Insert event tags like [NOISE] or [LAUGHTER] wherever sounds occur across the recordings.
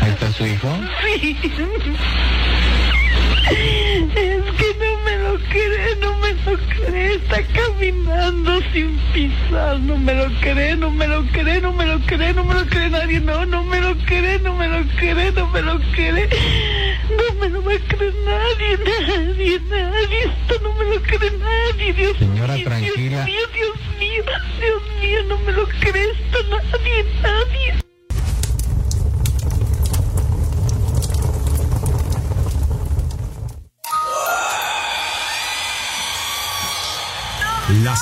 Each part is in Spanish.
¿Ahí está su hijo? Sí. Es que no me lo cree, no me lo cree. Está caminando sin pisar. No me lo cree, no me lo cree, no me lo cree, no me lo cree nadie. No, no me lo cree, no me lo cree, no me lo cree. No me lo va a creer nadie, nadie, nadie. Esto no me lo cree nadie, Dios Señora, mío. tranquila. Dios mío, Dios mío, Dios mío, no me lo cree esto nadie, nadie.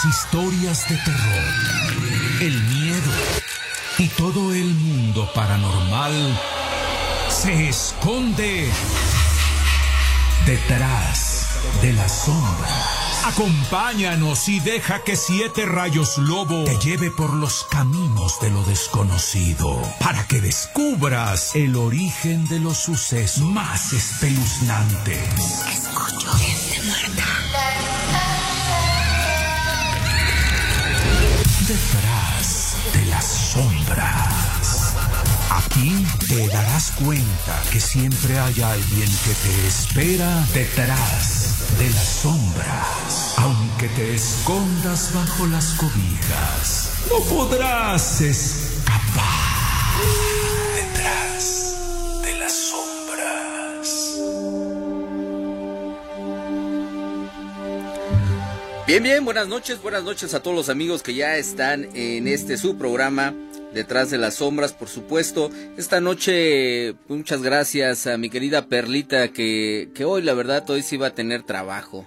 Historias de terror, el miedo y todo el mundo paranormal se esconde detrás de la sombra. Acompáñanos y deja que Siete Rayos Lobo te lleve por los caminos de lo desconocido para que descubras el origen de los sucesos más espeluznantes. Escucho Detrás de las sombras. Aquí te darás cuenta que siempre hay alguien que te espera detrás de las sombras. Aunque te escondas bajo las cobijas, no podrás escapar Bien, bien, buenas noches, buenas noches a todos los amigos que ya están en este su programa Detrás de las Sombras, por supuesto. Esta noche, muchas gracias a mi querida Perlita que, que hoy, la verdad, hoy sí va a tener trabajo.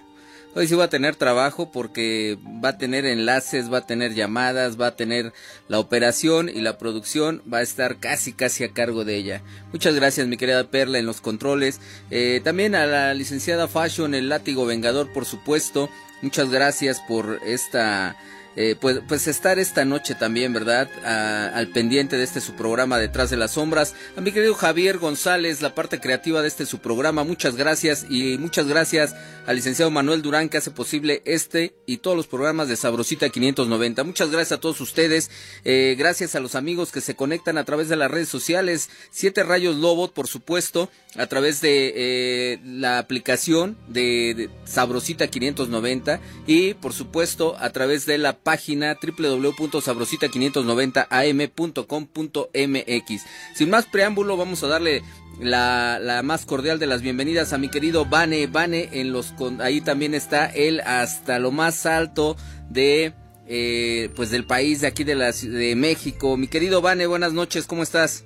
Hoy sí va a tener trabajo porque va a tener enlaces, va a tener llamadas, va a tener la operación y la producción va a estar casi casi a cargo de ella. Muchas gracias mi querida Perla en los controles. Eh, también a la licenciada Fashion, el látigo vengador por supuesto. Muchas gracias por esta eh, pues, pues estar esta noche también, ¿verdad? Al pendiente de este su programa Detrás de las Sombras. A mi querido Javier González, la parte creativa de este su programa, muchas gracias. Y muchas gracias al licenciado Manuel Durán que hace posible este y todos los programas de Sabrosita 590. Muchas gracias a todos ustedes. Eh, gracias a los amigos que se conectan a través de las redes sociales. Siete Rayos Lobot, por supuesto, a través de eh, la aplicación de, de Sabrosita 590 y por supuesto a través de la página www.sabrosita590am.com.mx. Sin más preámbulo, vamos a darle la, la más cordial de las bienvenidas a mi querido Vane. Vane, en los con- ahí también está él hasta lo más alto de eh, pues del país de aquí de la de México. Mi querido Vane, buenas noches, ¿cómo estás?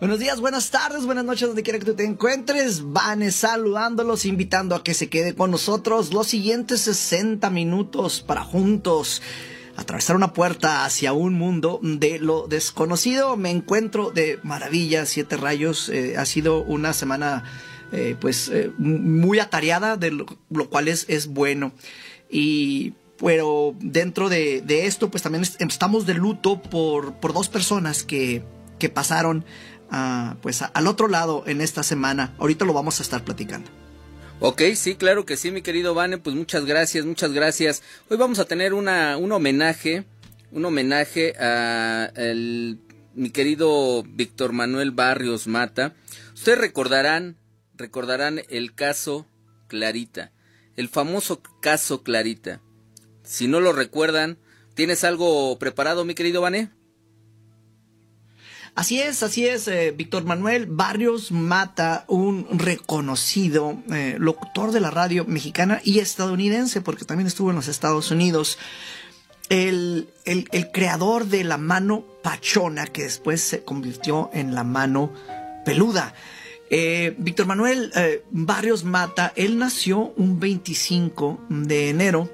Buenos días, buenas tardes, buenas noches, donde quiera que tú te encuentres. Vane saludándolos, invitando a que se quede con nosotros los siguientes 60 minutos para juntos atravesar una puerta hacia un mundo de lo desconocido. Me encuentro de maravilla, siete rayos. eh, ha sido una semana, eh, pues, eh, muy atareada, de lo, lo cual es, es bueno. Y pero dentro de, de esto, pues también est- estamos de luto por, por dos personas que, que pasaron pues al otro lado en esta semana. Ahorita lo vamos a estar platicando. Ok, sí, claro que sí, mi querido Vane, pues muchas gracias, muchas gracias. Hoy vamos a tener una, un homenaje, un homenaje a el, mi querido Víctor Manuel Barrios Mata. Ustedes recordarán, recordarán el caso Clarita, el famoso caso Clarita. Si no lo recuerdan, ¿tienes algo preparado, mi querido Vane? Así es, así es, eh, Víctor Manuel Barrios Mata, un reconocido eh, locutor de la radio mexicana y estadounidense, porque también estuvo en los Estados Unidos. El, el- creador de la mano pachona, que después se convirtió en la mano peluda. Eh, Víctor Manuel Barrios Mata, él nació un 25 de enero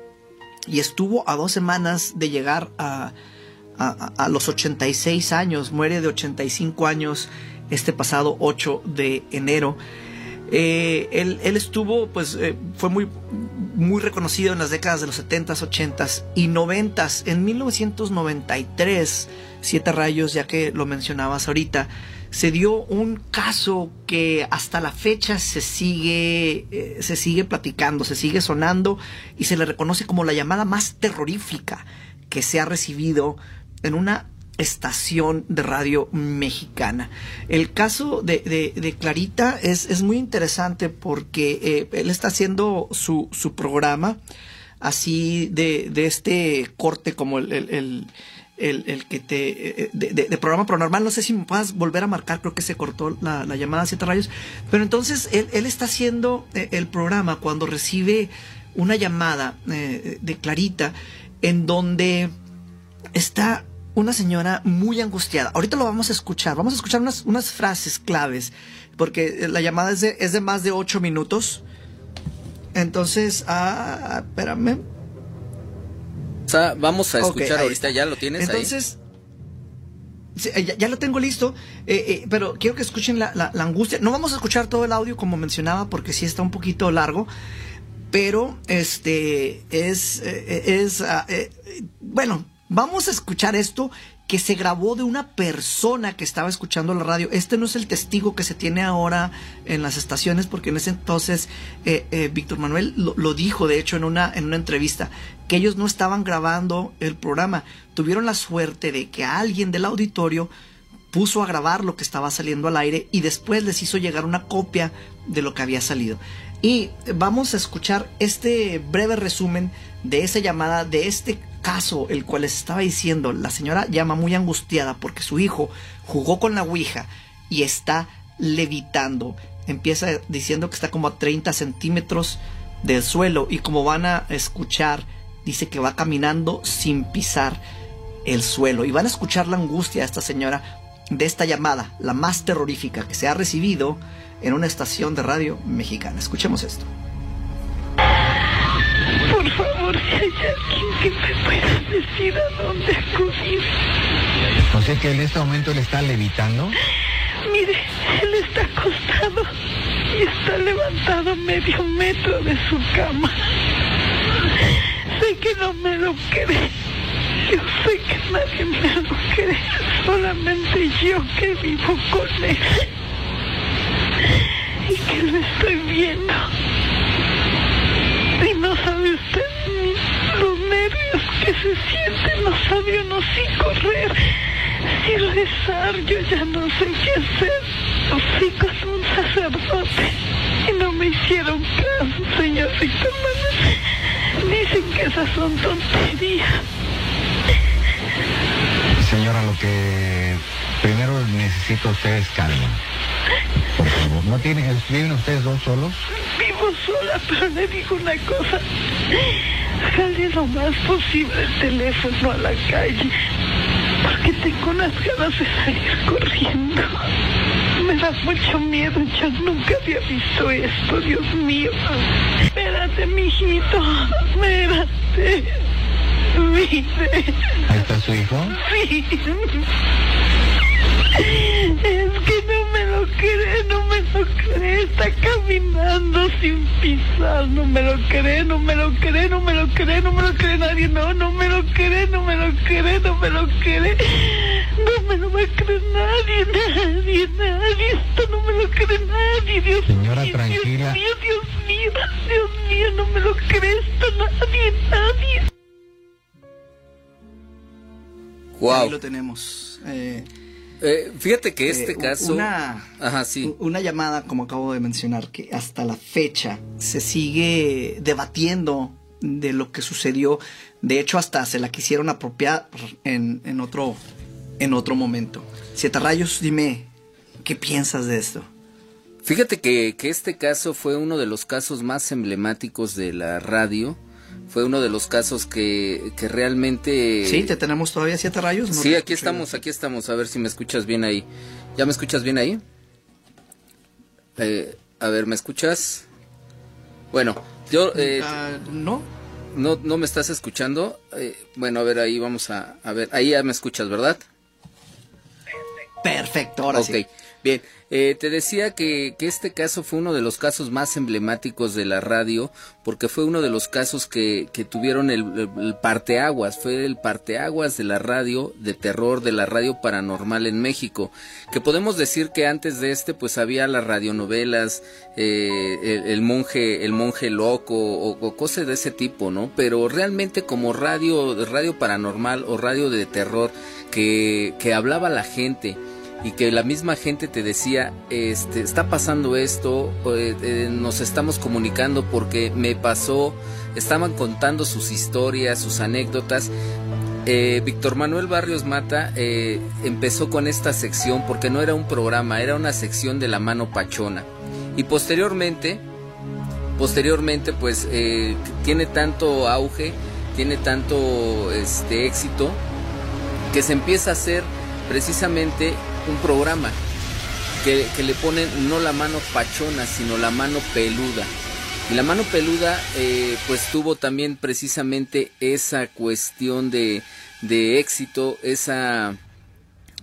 y estuvo a dos semanas de llegar a, a, los 86 años, muere de 85 años este pasado 8 de enero. Eh, él, él estuvo, pues, eh, fue muy, muy reconocido en las décadas de los 70s, 80s y 90s. En 1993, Siete Rayos, ya que lo mencionabas ahorita, se dio un caso que hasta la fecha se sigue, eh, se sigue platicando, se sigue sonando y se le reconoce como la llamada más terrorífica que se ha recibido en una estación de radio mexicana. El caso de, Clarita es, muy interesante porque eh, él está haciendo su, su programa así de, este corte como el, el, que te... Eh, de, programa paranormal, no sé si me puedas volver a marcar, creo que se cortó la, llamada a siete rayos, pero entonces él, está haciendo eh, el programa cuando recibe una llamada de Clarita en donde está una señora muy angustiada. Ahorita lo vamos a escuchar. Vamos a escuchar unas, unas frases claves. Porque la llamada es de, es de más de ocho minutos. Entonces, ah, espérame. vamos a escuchar ahorita, ya lo tienes Entonces, ahí. ya, lo tengo listo, eh, eh, pero quiero que escuchen la, la, angustia. No vamos a escuchar todo el audio como mencionaba porque sí está un poquito largo, pero este es, eh, es ah, bueno, Vamos a escuchar esto que se grabó de una persona que estaba escuchando la radio. Este no es el testigo que se tiene ahora en las estaciones, porque en ese entonces eh, eh, Víctor Manuel lo, dijo, de hecho, en una, en una entrevista, que ellos no estaban grabando el programa. Tuvieron la suerte de que alguien del auditorio puso a grabar lo que estaba saliendo al aire y después les hizo llegar una copia de lo que había salido. Y vamos a escuchar este breve resumen de esa llamada, de este caso el cual les estaba diciendo, la señora llama muy angustiada porque su hijo jugó con la Ouija y está levitando. Empieza diciendo que está como a 30 centímetros del suelo y como van a escuchar, dice que va caminando sin pisar el suelo. Y van a escuchar la angustia de esta señora de esta llamada, la más terrorífica que se ha recibido en una estación de radio mexicana. Escuchemos esto. Por favor, alguien que me pueda decir a dónde acudir. O sea que en este momento él está levitando. Mire, él está acostado y está levantado medio metro de su cama. Sé que no me lo cree. Yo sé que nadie me lo cree. Solamente yo que vivo con él. Y que lo estoy viendo. Y no sabe usted se sienten, no sabe uno si correr, si rezar, yo ya no sé qué hacer. Fui con un sacerdote y no me hicieron caso, señor Víctor Dicen que esas son tonterías. Señora, lo que primero necesito usted es calma. Por favor, ¿no tienen, viven ustedes dos solos? Vivo sola, pero le digo una cosa. Jale lo más posible el teléfono a la calle. Porque tengo unas ganas de salir corriendo. Me da mucho miedo, yo nunca había visto esto, Dios mío. Espérate, mijito, espérate. Mire. ¿Ahí está su hijo? Sí. Es que me lo cree, no me lo cree. Está caminando sin pisar. No me lo cree, no me lo cree, no me lo cree, no me lo cree nadie. No, no me lo cree, no me lo cree, no me lo cree. No me lo va a creer nadie, nadie, nadie. Esto no me lo cree nadie, Dios Señora, tranquila. Dios mío, Dios mío, Dios mío, no me lo cree esto nadie, nadie. Wow. Ahí lo tenemos. Eh, eh, fíjate que este eh, caso. Una, una llamada, como acabo de mencionar, que hasta la fecha se sigue debatiendo de lo que sucedió. De hecho, hasta se la quisieron apropiar en, otro, en otro momento. Siete Rayos, dime, ¿qué piensas de esto? Fíjate que, que este caso fue uno de los casos más emblemáticos de la radio fue uno de los casos que, que realmente... Sí, te tenemos todavía siete rayos. sí, aquí estamos, aquí estamos, a ver si me escuchas bien ahí. ¿Ya me escuchas bien ahí? Eh, a ver, ¿me escuchas? Bueno, yo... Eh, ah, no. no. No me estás escuchando. Eh, bueno, a ver, ahí vamos a, a ver. Ahí ya me escuchas, ¿verdad? Perfecto Perfecto, ahora sí. Bien, eh, te decía que, que, este caso fue uno de los casos más emblemáticos de la radio, porque fue uno de los casos que, que tuvieron el, el, parteaguas, fue el parteaguas de la radio de terror, de la radio paranormal en México, que podemos decir que antes de este pues había las radionovelas, eh, el, el, monje, el monje loco o, o, cosas de ese tipo, ¿no? Pero realmente como radio, radio paranormal o radio de terror que, que hablaba la gente, y que la misma gente te decía, este, está pasando esto, eh, eh, nos estamos comunicando porque me pasó, estaban contando sus historias, sus anécdotas. Eh, Víctor Manuel Barrios Mata empezó con esta sección porque no era un programa, era una sección de la mano pachona. Y posteriormente, posteriormente pues tiene tanto auge, tiene tanto este éxito, que se empieza a hacer precisamente un programa que, que, le ponen no la mano pachona, sino la mano peluda. Y la mano peluda eh, pues tuvo también precisamente esa cuestión de, de éxito, esa,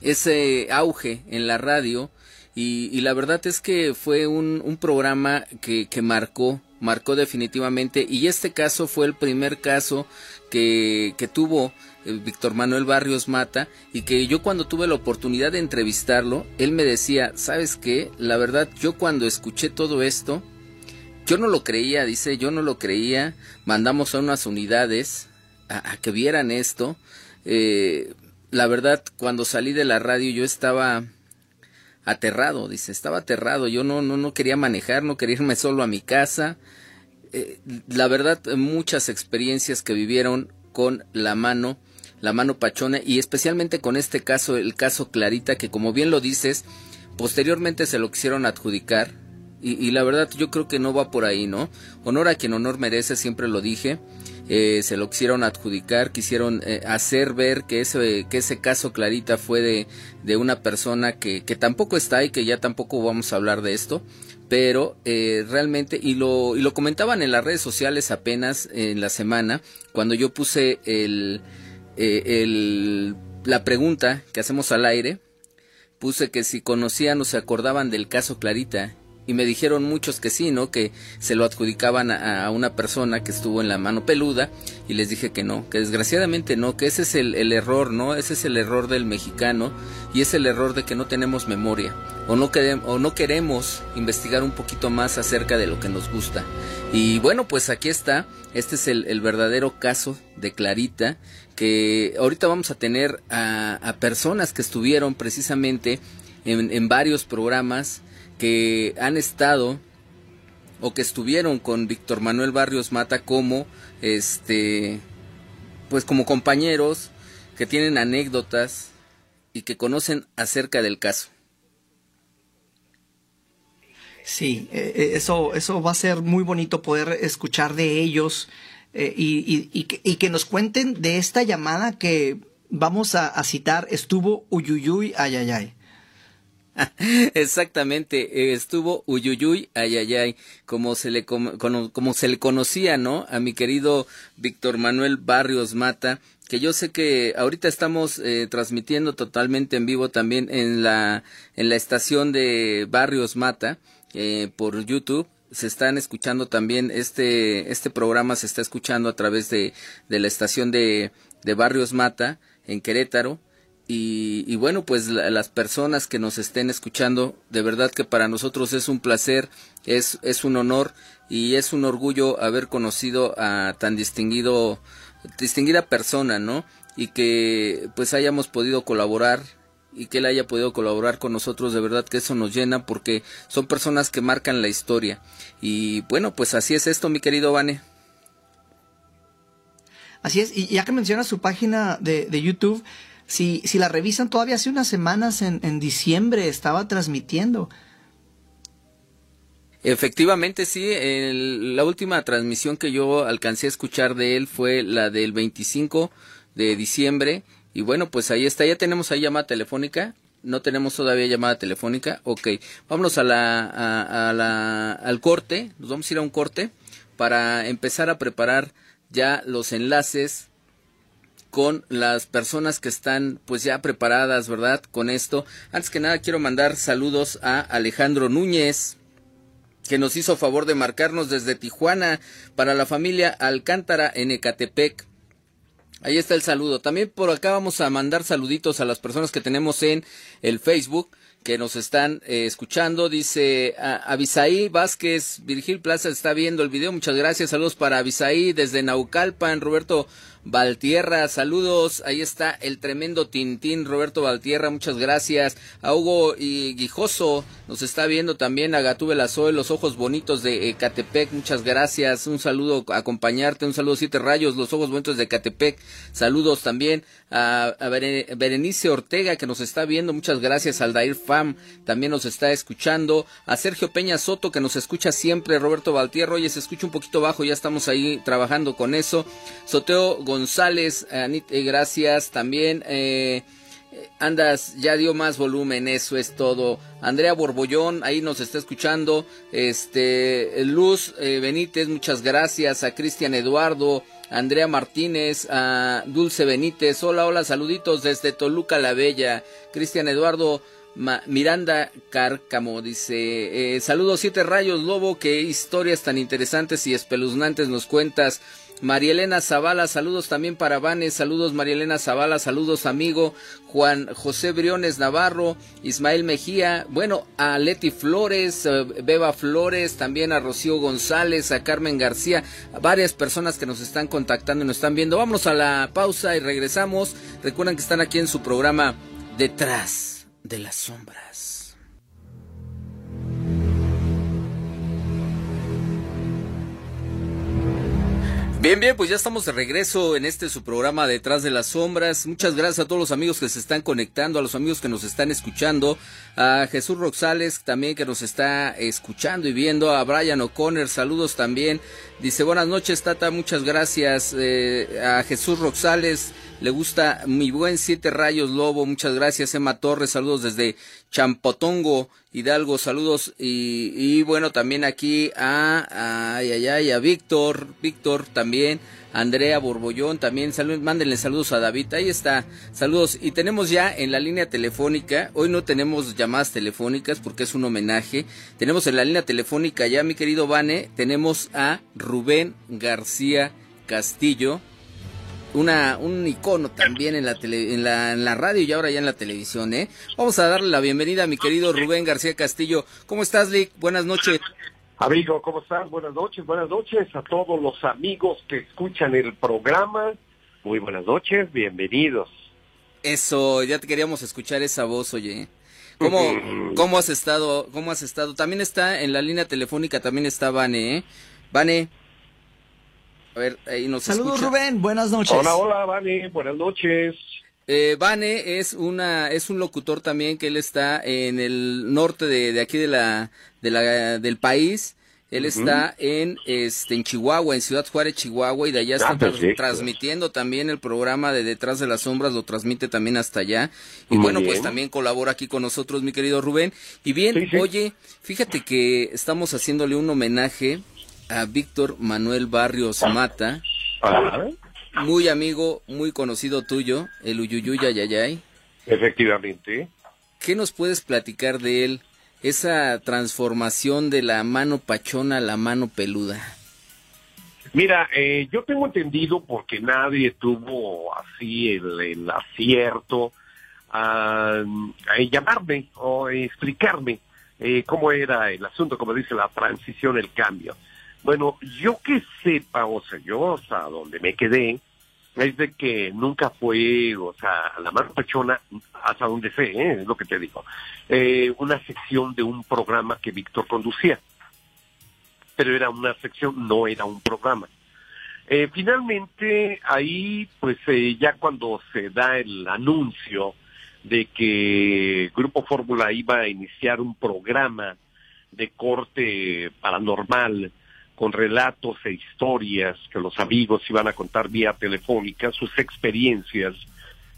ese auge en la radio. Y, y la verdad es que fue un, un programa que, que marcó, marcó definitivamente. Y este caso fue el primer caso que, que tuvo Víctor Manuel Barrios Mata, y que yo cuando tuve la oportunidad de entrevistarlo, él me decía, ¿sabes qué? La verdad, yo cuando escuché todo esto, yo no lo creía, dice, yo no lo creía, mandamos a unas unidades a, a que vieran esto. Eh, la verdad, cuando salí de la radio yo estaba aterrado, dice, estaba aterrado, yo no, no, no quería manejar, no quería irme solo a mi casa. Eh, la verdad, muchas experiencias que vivieron con la mano la mano pachona y especialmente con este caso, el caso Clarita, que como bien lo dices, posteriormente se lo quisieron adjudicar y, la verdad yo creo que no va por ahí, ¿no? Honor a quien honor merece, siempre lo dije. Eh, se lo quisieron adjudicar, quisieron eh, hacer ver que ese, que ese caso Clarita fue de, de una persona que, que tampoco está y que ya tampoco vamos a hablar de esto, pero eh, realmente, y lo, y lo comentaban en las redes sociales apenas en la semana, cuando yo puse el, eh, la pregunta que hacemos al aire, puse que si conocían o se acordaban del caso Clarita y me dijeron muchos que sí, ¿no? Que se lo adjudicaban a, una persona que estuvo en la mano peluda y les dije que no, que desgraciadamente no, que ese es el, error, ¿no? Ese es el error del mexicano y es el error de que no tenemos memoria o no, queremos, o no queremos investigar un poquito más acerca de lo que nos gusta. Y bueno, pues aquí está, este es el verdadero caso de Clarita, que ahorita vamos a tener a, personas que estuvieron precisamente en, varios programas, que han estado o que estuvieron con Víctor Manuel Barrios Mata como este pues como compañeros que tienen anécdotas y que conocen acerca del caso. Sí, eh, eso, eso va a ser muy bonito poder escuchar de ellos eh, y, y, que, y, que, nos cuenten de esta llamada que vamos a, citar, estuvo Uyuyuy Ayayay. [LAUGHS] Exactamente, estuvo Uyuyuy Ayayay, como se le como, como se le conocía, ¿no? A mi querido Víctor Manuel Barrios Mata, que yo sé que ahorita estamos eh, transmitiendo totalmente en vivo también en la en la estación de Barrios Mata eh, por YouTube se están escuchando también este este programa se está escuchando a través de, de la estación de, de Barrios Mata en Querétaro y, bueno, pues la, las personas que nos estén escuchando, de verdad que para nosotros es un placer, es, es un honor y es un orgullo haber conocido a tan distinguido, distinguida persona, ¿no? Y que pues hayamos podido colaborar y que él haya podido colaborar con nosotros, de verdad que eso nos llena porque son personas que marcan la historia. Y bueno, pues así es esto, mi querido Vane. Así es, y ya que menciona su página de, de YouTube, si, si la revisan, todavía hace unas semanas en, en diciembre estaba transmitiendo. Efectivamente, sí. El, la última transmisión que yo alcancé a escuchar de él fue la del 25 de diciembre. Y bueno, pues ahí está. Ya tenemos ahí llamada telefónica. No tenemos todavía llamada telefónica. Ok, vámonos a la, a, a la, al corte. Nos vamos a ir a un corte para empezar a preparar ya los enlaces con las personas que están pues ya preparadas, ¿verdad? Con esto. Antes que nada quiero mandar saludos a Alejandro Núñez, que nos hizo favor de marcarnos desde Tijuana para la familia Alcántara en Ecatepec. Ahí está el saludo. También por acá vamos a mandar saluditos a las personas que tenemos en el Facebook que nos están eh, escuchando. Dice Avisaí Vázquez, Virgil Plaza está viendo el video. Muchas gracias. Saludos para Avisaí desde Naucalpan. Roberto Valtierra, saludos. Ahí está el tremendo Tintín, Roberto Valtierra, muchas gracias. A Hugo y Guijoso nos está viendo también. A Gatúbe Lazoe, los ojos bonitos de Ecatepec, muchas gracias. Un saludo, acompañarte. Un saludo, Siete Rayos, los ojos bonitos de Ecatepec. Saludos también a, Berenice Ortega que nos está viendo, muchas gracias. Aldair Fam también nos está escuchando. A Sergio Peña Soto que nos escucha siempre. Roberto Valtierra, oye, se escucha un poquito bajo, ya estamos ahí trabajando con eso. Soteo González, Anit, eh, gracias también. Eh, Andas, ya dio más volumen, eso es todo. Andrea Borbollón, ahí nos está escuchando. Este, Luz eh, Benítez, muchas gracias. A Cristian Eduardo, Andrea Martínez, a Dulce Benítez. Hola, hola, saluditos desde Toluca la Bella. Cristian Eduardo, Miranda Cárcamo dice: Saludos, siete rayos, Lobo, qué historias tan interesantes y espeluznantes nos cuentas. Marielena Zavala, saludos también para Vanes, saludos Marielena Zavala, saludos amigo Juan José Briones Navarro, Ismael Mejía, bueno, a Leti Flores, eh, Beba Flores, también a Rocío González, a Carmen García, a varias personas que nos están contactando y nos están viendo. Vamos a la pausa y regresamos. Recuerden que están aquí en su programa Detrás de las Sombras. Bien, bien, pues ya estamos de regreso en este su programa Detrás de las Sombras. Muchas gracias a todos los amigos que se están conectando, a los amigos que nos están escuchando, a Jesús Roxales también que nos está escuchando y viendo, a Brian O'Connor, saludos también. Dice buenas noches Tata, muchas gracias eh, a Jesús Roxales. Le gusta mi buen Siete Rayos Lobo, muchas gracias Emma Torres, saludos desde Champotongo, Hidalgo, saludos y, bueno también aquí a, ay, ay, ay, Víctor, Víctor también, Andrea Borbollón también, saludos, mándenle saludos a David, ahí está, saludos. Y tenemos ya en la línea telefónica, hoy no tenemos llamadas telefónicas porque es un homenaje, tenemos en la línea telefónica ya mi querido Vane, tenemos a Rubén García Castillo, una, un icono también en la, en, la, en la radio y ahora ya en la televisión, ¿eh? Vamos a darle la bienvenida a mi querido Rubén García Castillo. ¿Cómo estás, Lick? Buenas noches. Amigo, ¿cómo estás? Buenas noches, buenas noches a todos los amigos que escuchan el programa. Muy buenas noches, bienvenidos. Eso, ya te queríamos escuchar esa voz, oye. ¿Cómo, cómo has estado? ¿Cómo has estado? También está en la línea telefónica, también está Vane, ¿eh? Vane, a ver, ahí nos Saludos Rubén, buenas noches. Hola, hola, Vane, buenas noches. Eh, Vane es una es un locutor también que él está en el norte de, de aquí de la, de la del país. Él está en este en Chihuahua, en Ciudad Juárez, Chihuahua, y de allá está ah, transmitiendo también el programa de Detrás de las Sombras, lo transmite también hasta allá. Y bueno, pues también colabora aquí con nosotros, mi querido Rubén. Y bien, oye, fíjate que estamos haciéndole un homenaje a Víctor Manuel Barrios Mata, muy amigo, muy conocido tuyo, el Uyuyuya Yayay. Efectivamente. ¿Qué nos puedes platicar de él? Esa transformación de la mano pachona a la mano peluda. Mira, eh, yo tengo entendido porque nadie tuvo así el, acierto a, llamarme o explicarme eh, cómo era el asunto, como dice la transición, el cambio. Bueno, yo que sepa, o sea, yo hasta donde me quedé, es de que nunca fue, o sea, la mano pechona, hasta donde sé, ¿eh? es lo que te digo, eh, una sección de un programa que Víctor conducía. Pero era una sección, no era un programa. Eh, finalmente, ahí, pues ya cuando se da el anuncio de que Grupo Fórmula iba a iniciar un programa de corte paranormal, con relatos e historias que los amigos iban a contar vía telefónica, sus experiencias.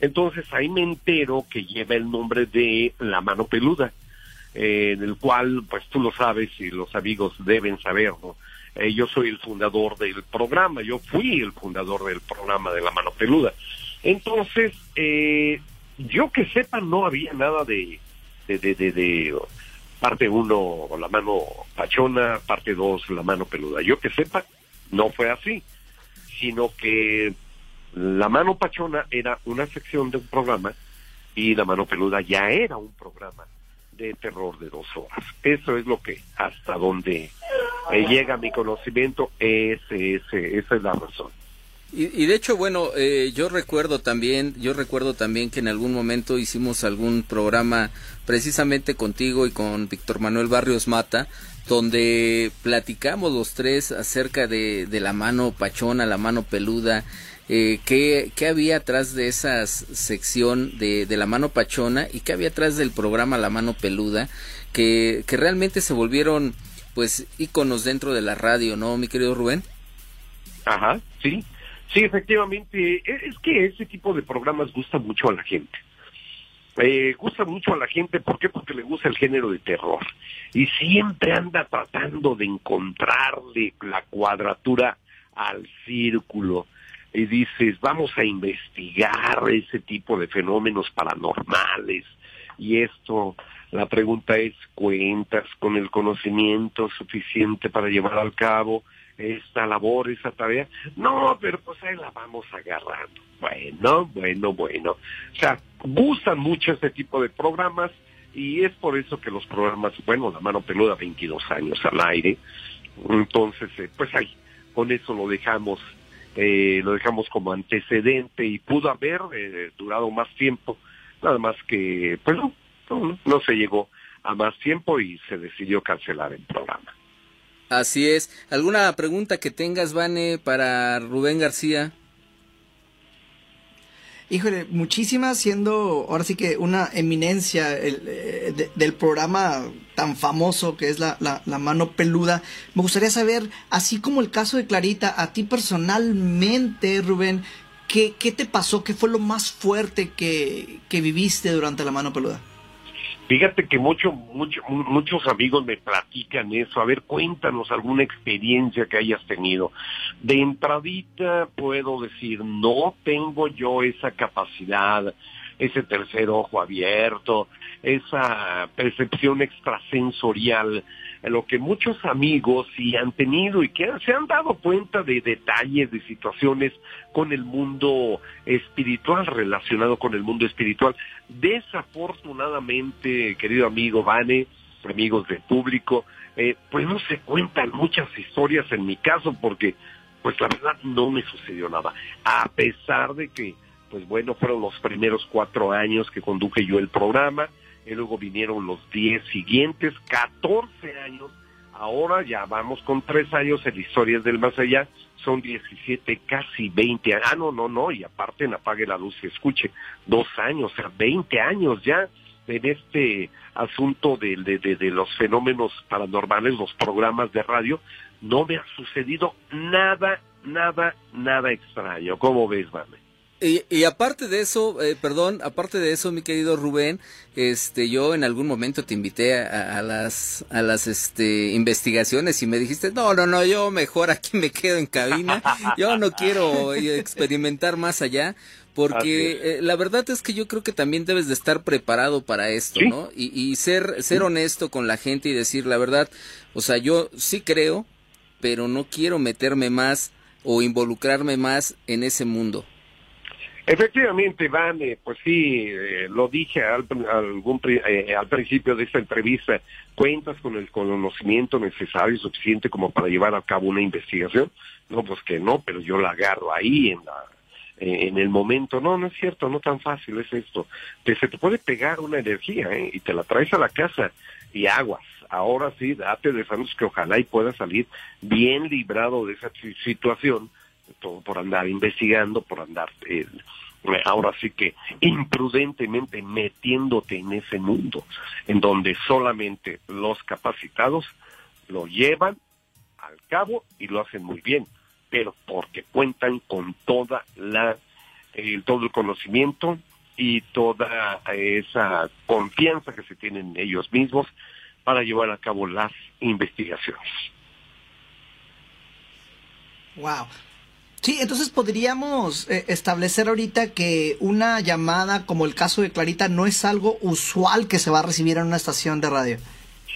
Entonces ahí me entero que lleva el nombre de La Mano Peluda, eh, en el cual, pues tú lo sabes y los amigos deben saberlo. Eh, yo soy el fundador del programa, yo fui el fundador del programa de La Mano Peluda. Entonces, eh, yo que sepa, no había nada de, de, de, de, de parte uno, la mano pachona, parte dos, la mano peluda. Yo que sepa, no fue así, sino que la mano pachona era una sección de un programa y la mano peluda ya era un programa de terror de dos horas. Eso es lo que, hasta donde llega mi conocimiento, ese, ese, esa es la razón. Y, de hecho, bueno, eh, yo recuerdo también, yo recuerdo también que en algún momento hicimos algún programa precisamente contigo y con Víctor Manuel Barrios Mata, donde platicamos los tres acerca de, de la mano pachona, la mano peluda, eh, qué, qué, había atrás de esa sección de, de, la mano pachona y qué había atrás del programa La mano peluda, que, que realmente se volvieron pues íconos dentro de la radio, ¿no, mi querido Rubén? Ajá, sí, sí, efectivamente, e, es que ese tipo de programas gusta mucho a la gente. Eh, gusta mucho a la gente, ¿por qué? Porque le gusta el género de terror. Y siempre anda tratando de encontrarle la cuadratura al círculo y dices, vamos a investigar ese tipo de fenómenos paranormales. Y esto, la pregunta es, ¿cuentas con el conocimiento suficiente para llevar al cabo esta labor, esa tarea? No, pero pues ahí la vamos agarrando. Bueno, bueno, bueno. O sea, gustan mucho este tipo de programas y es por eso que los programas, bueno, la mano peluda 22 años al aire, entonces, eh, pues ahí, con eso lo dejamos eh, lo dejamos como antecedente y pudo haber eh, durado más tiempo, nada más que, pues no, no, se llegó a más tiempo y se decidió cancelar el programa. Así es. ¿Alguna pregunta que tengas, Vane, para Rubén García? Híjole, muchísimas, siendo ahora sí que una eminencia eh, del programa tan famoso que es la, la, mano peluda. Me gustaría saber, así como el caso de Clarita, a ti personalmente, Rubén, ¿qué, qué te pasó? ¿Qué fue lo más fuerte que, que viviste durante la mano peluda? Fíjate que mucho, mucho, muchos amigos me platican eso. A ver, cuéntanos alguna experiencia que hayas tenido. De entradita puedo decir, no tengo yo esa capacidad, ese tercer ojo abierto, esa percepción extrasensorial lo que muchos amigos sí han tenido y que se han dado cuenta de detalles, de situaciones con el mundo espiritual, relacionado con el mundo espiritual. Desafortunadamente, querido amigo Vane, amigos del público, eh, pues no se cuentan muchas historias en mi caso porque pues la verdad no me sucedió nada, a pesar de que pues bueno, fueron los primeros cuatro años que conduje yo el programa, y luego vinieron los 10 siguientes, 14 años, ahora ya vamos con tres años en Historias del Más Allá, son 17, casi 20 años, ah, no, no, no, y aparte Apague la Luz y Escuche, dos años, o sea, 20 años ya en este asunto de, de, de, los fenómenos paranormales, los programas de radio, no me ha sucedido nada, nada, nada extraño. ¿Cómo ves, Vale? Y, aparte de eso, eh, perdón, aparte de eso, mi querido Rubén, este, yo en algún momento te invité a, las, a las, este, investigaciones y me dijiste, no, no, no, yo mejor aquí me quedo en cabina, yo no quiero experimentar más allá, porque eh, la verdad es que yo creo que también debes de estar preparado para esto, ¿no? Y, y ser, ser honesto con la gente y decir la verdad, o sea, yo sí creo, pero no quiero meterme más o involucrarme más en ese mundo. Efectivamente, Van, pues sí, eh, lo dije al, algún, eh, al principio de esta entrevista, ¿cuentas con el conocimiento necesario y suficiente como para llevar a cabo una investigación? No, pues que no, pero yo la agarro ahí en la eh, en el momento. No, no es cierto, no tan fácil es esto. Te, se te puede pegar una energía ¿eh? y te la traes a la casa y aguas. Ahora sí, date de sanos que ojalá y pueda salir bien librado de esa situación todo por andar investigando, por andar eh, ahora sí que imprudentemente metiéndote en ese mundo, en donde solamente los capacitados lo llevan al cabo y lo hacen muy bien, pero porque cuentan con toda la eh, todo el conocimiento y toda esa confianza que se tienen en ellos mismos para llevar a cabo las investigaciones. Wow. Sí, entonces podríamos eh, establecer ahorita que una llamada como el caso de Clarita no es algo usual que se va a recibir en una estación de radio.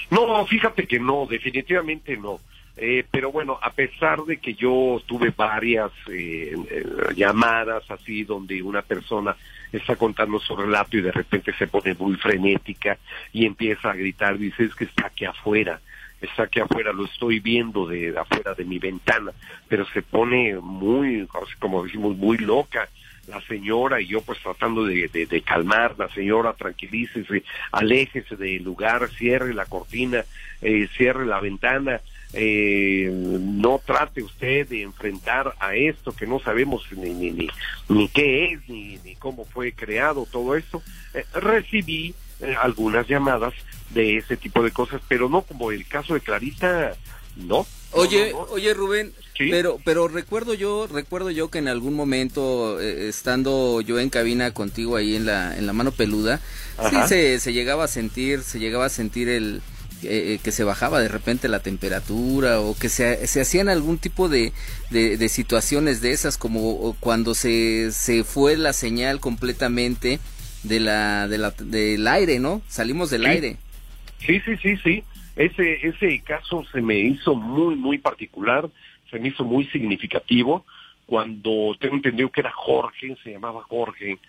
No, fíjate que no, definitivamente no. Eh, pero bueno, a pesar de que yo tuve varias eh, eh, llamadas así donde una persona está contando su relato y de repente se pone muy frenética y empieza a gritar, dice es que está aquí afuera, está aquí afuera, lo estoy viendo de afuera de mi ventana, pero se pone muy, como decimos, muy loca la señora y yo pues tratando de, calmar, la señora tranquilícese, aléjese del lugar, cierre la cortina, eh, cierre la ventana, eh, no trate usted de enfrentar a esto que no sabemos ni, ni, ni, ni qué es, ni, ni cómo fue creado todo esto. Eh, recibí eh, algunas llamadas de ese tipo de cosas, pero no como el caso de Clarita, no. Oye, oye Rubén, pero pero recuerdo yo, recuerdo yo que en algún momento eh, estando yo en cabina contigo ahí en la en la mano peluda, sí se, se llegaba a sentir, se llegaba a sentir el eh, que se bajaba de repente la temperatura o que se, se hacían algún tipo de, de, situaciones de esas como cuando se, se fue la señal completamente de la, de la, del aire, ¿no? Salimos del aire. Sí, sí, sí, sí. Ese, ese caso se me hizo muy, muy particular, se me hizo muy significativo cuando tengo entendido que era Jorge, se llamaba Jorge,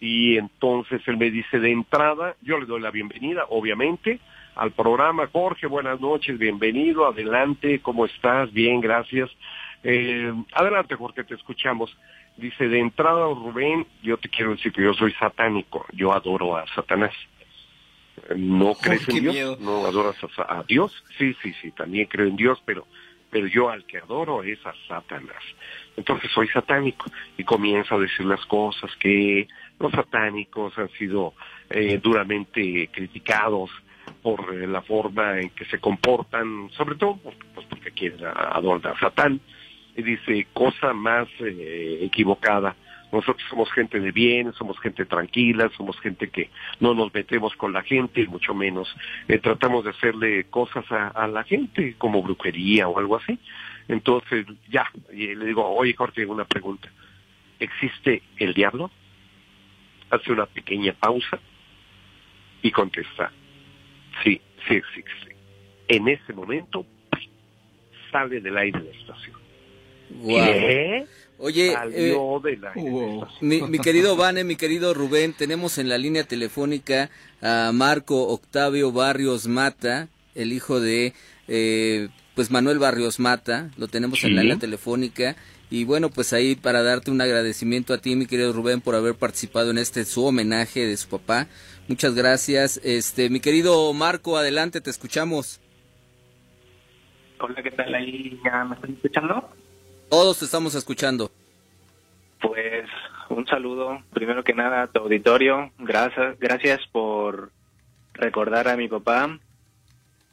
y entonces él me dice de entrada, yo le doy la bienvenida, obviamente, al programa. Jorge, buenas noches, bienvenido, adelante, ¿cómo estás? Bien, gracias. Eh, adelante, Jorge, te escuchamos. Dice, de entrada, Rubén, yo te quiero decir que yo soy satánico, yo adoro a Satanás. ¿No crees en Dios? ¿No adoras a, Dios? Sí, sí, sí, también creo en Dios, pero, pero yo al que adoro es a Satanás. Entonces soy satánico y comienzo a decir las cosas que los satánicos han sido eh, duramente criticados por eh, la forma en que se comportan, sobre todo pues, porque quieren adorar a Satán, y dice cosa más eh, equivocada. Nosotros somos gente de bien, somos gente tranquila, somos gente que no nos metemos con la gente, y mucho menos eh, tratamos de hacerle cosas a, la gente, como brujería o algo así. Entonces, ya, y le digo, oye Jorge, una pregunta. ¿Existe el diablo? Hace una pequeña pausa y contesta, Sí, sí existe. En ese momento sale del aire la estación. Oye, eh, mi, querido [LAUGHS] Vane, mi querido Rubén, tenemos en la línea telefónica a Marco Octavio Barrios Mata, el hijo de eh, pues Manuel Barrios Mata, lo tenemos en la línea telefónica y bueno, pues ahí para darte un agradecimiento a ti, mi querido Rubén, por haber participado en este su homenaje de su papá. Muchas gracias. Este, mi querido Marco, adelante, te escuchamos. Hola, ¿qué tal ahí? ¿Ya me están escuchando? Todos te estamos escuchando. Pues un saludo, primero que nada a tu auditorio. Gracias, gracias por recordar a mi papá.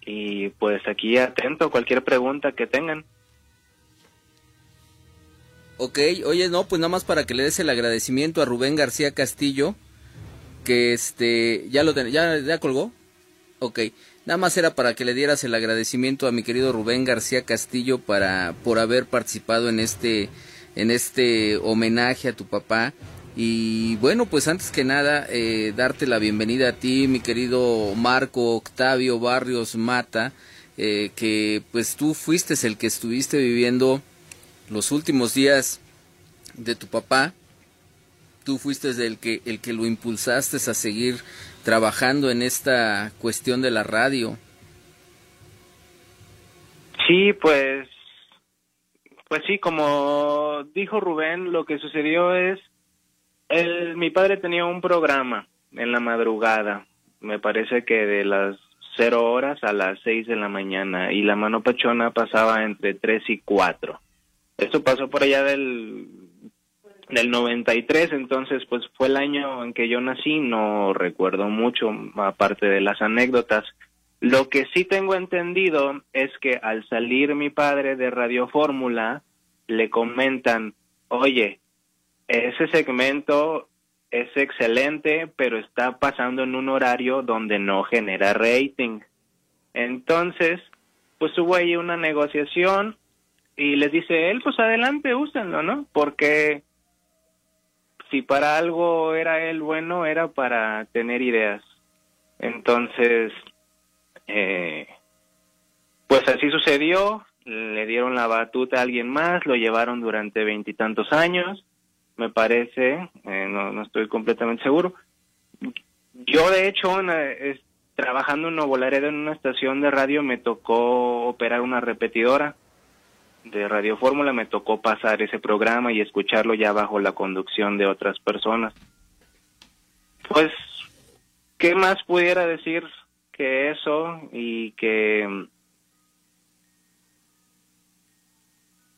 Y pues aquí atento a cualquier pregunta que tengan. Ok, oye, no, pues nada más para que le des el agradecimiento a Rubén García Castillo, que este ya lo ya ya colgó. Ok, nada más era para que le dieras el agradecimiento a mi querido Rubén García Castillo para por haber participado en este en este homenaje a tu papá. Y bueno, pues antes que nada, eh, darte la bienvenida a ti, mi querido Marco Octavio Barrios Mata, eh, que pues tú fuiste el que estuviste viviendo los últimos días de tu papá tú fuiste el que, el que lo impulsaste a seguir trabajando en esta cuestión de la radio. Sí, pues, pues sí, como dijo Rubén, lo que sucedió es, el, mi padre tenía un programa en la madrugada, me parece que de las cero horas a las seis de la mañana, y la mano pachona pasaba entre tres y cuatro. Esto pasó por allá del del 93, entonces pues fue el año en que yo nací, no recuerdo mucho, aparte de las anécdotas. Lo que sí tengo entendido es que al salir mi padre de Radio Fórmula, le comentan, oye, ese segmento es excelente, pero está pasando en un horario donde no genera rating. Entonces, pues hubo ahí una negociación, y les dice él, pues adelante, úsenlo, ¿no? Porque si para algo era él bueno, era para tener ideas. Entonces, eh, pues así sucedió, le dieron la batuta a alguien más, lo llevaron durante veintitantos años, me parece, eh, no, no estoy completamente seguro. Yo, de hecho, trabajando en Nuevo Laredo en una estación de radio, me tocó operar una repetidora de Radio Fórmula, me tocó pasar ese programa y escucharlo ya bajo la conducción de otras personas. Pues, ¿qué más pudiera decir que eso y que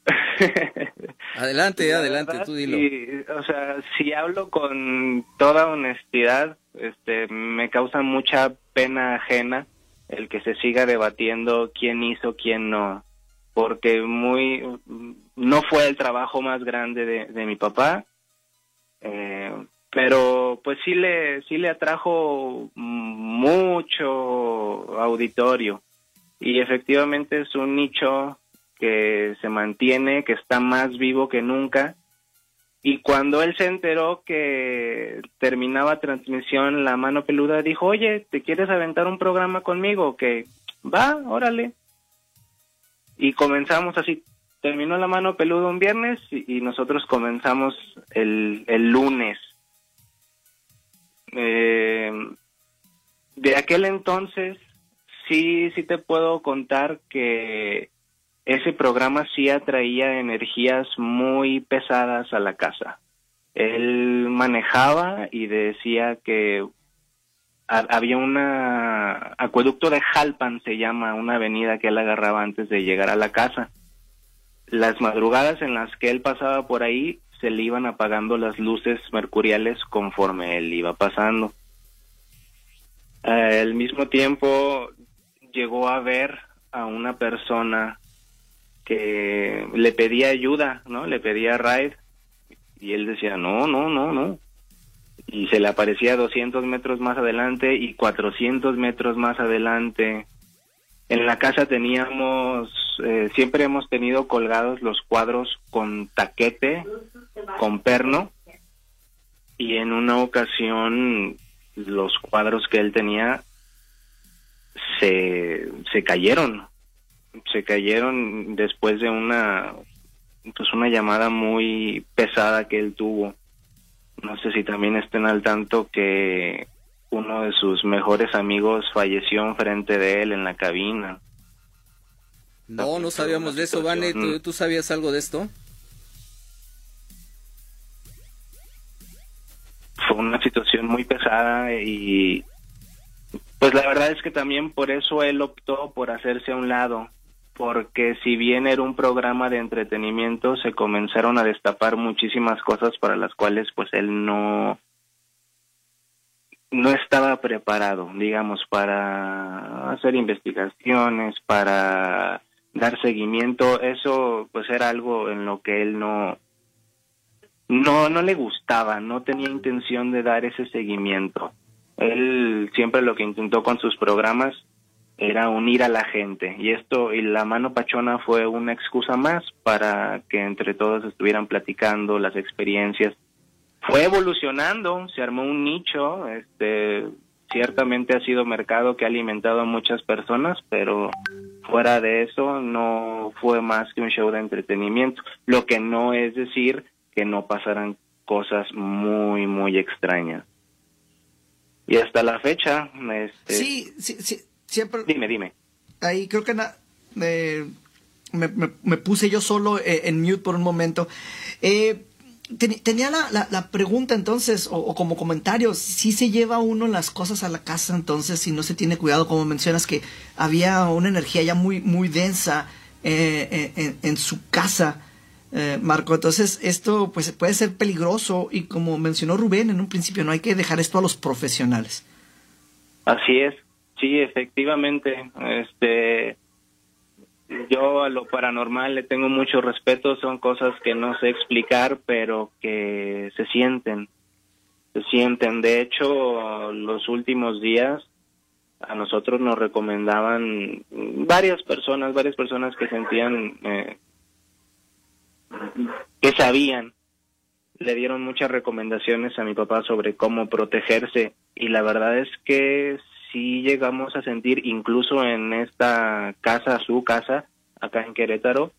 [LAUGHS] adelante, adelante, tú dilo. o sea, si hablo con toda honestidad, este, me causa mucha pena ajena el que se siga debatiendo quién hizo, quién no, porque muy, no fue el trabajo más grande de, mi papá, eh, pero pues sí le, sí le atrajo mucho auditorio y efectivamente es un nicho que se mantiene, que está más vivo que nunca. Y cuando él se enteró que terminaba transmisión La Mano Peluda, dijo, oye, ¿te quieres aventar un programa conmigo? Que va, órale. Y comenzamos así. Terminó La Mano Peluda un viernes y, nosotros comenzamos el, el lunes. Eh, de aquel entonces, sí, sí te puedo contar que ese programa sí atraía energías muy pesadas a la casa. Él manejaba y decía que había un acueducto de Jalpan, se llama, una avenida que él agarraba antes de llegar a la casa. Las madrugadas en las que él pasaba por ahí se le iban apagando las luces mercuriales conforme él iba pasando. al mismo tiempo llegó a ver a una persona que le pedía ayuda, ¿no? Le pedía ride y él decía, no, no, no, no. Y se le aparecía 200 metros más adelante y 400 metros más adelante. En la casa teníamos, eh, siempre hemos tenido colgados los cuadros con taquete, con perno, y en una ocasión los cuadros que él tenía se, se cayeron, se cayeron después de una pues una llamada muy pesada que él tuvo. No sé si también estén al tanto que uno de sus mejores amigos falleció enfrente de él en la cabina. No, no sabíamos de eso, Vane. ¿Tú, ¿Tú, sabías algo de esto? Fue una situación muy pesada y pues la verdad es que también por eso él optó por hacerse a un lado porque si bien era un programa de entretenimiento, se comenzaron a destapar muchísimas cosas para las cuales pues él no no estaba preparado, digamos, para hacer investigaciones, para dar seguimiento, eso pues era algo en lo que él no no no le gustaba, no tenía intención de dar ese seguimiento. Él siempre lo que intentó con sus programas era unir a la gente. Y esto y la mano pachona fue una excusa más para que entre todos estuvieran platicando las experiencias. Fue evolucionando se armó un nicho este ciertamente ha sido mercado que ha alimentado a muchas personas pero fuera de eso no fue más que un show de entretenimiento. Lo que no es decir que no pasaran cosas muy muy extrañas. Y hasta la fecha este, sí sí sí siempre... Dime, dime. Ahí creo que me, me, puse yo solo eh, en mute por un momento. Eh, tenía la, la, pregunta entonces, o, como comentario, si se lleva uno las cosas a la casa entonces si no se tiene cuidado, como mencionas que había una energía ya muy, muy densa eh, en, en, su casa, Marco. Entonces esto pues puede ser peligroso y como mencionó Rubén en un principio, no hay que dejar esto a los profesionales. Así es, Sí, efectivamente. Este, yo a lo paranormal le tengo mucho respeto, son cosas que no sé explicar, pero que se sienten, se sienten. De hecho, los últimos días a nosotros nos recomendaban varias personas, varias personas que sentían eh, que sabían, le dieron muchas recomendaciones a mi papá sobre cómo protegerse y la verdad es que sí llegamos a sentir incluso en esta casa, su casa, acá en Querétaro,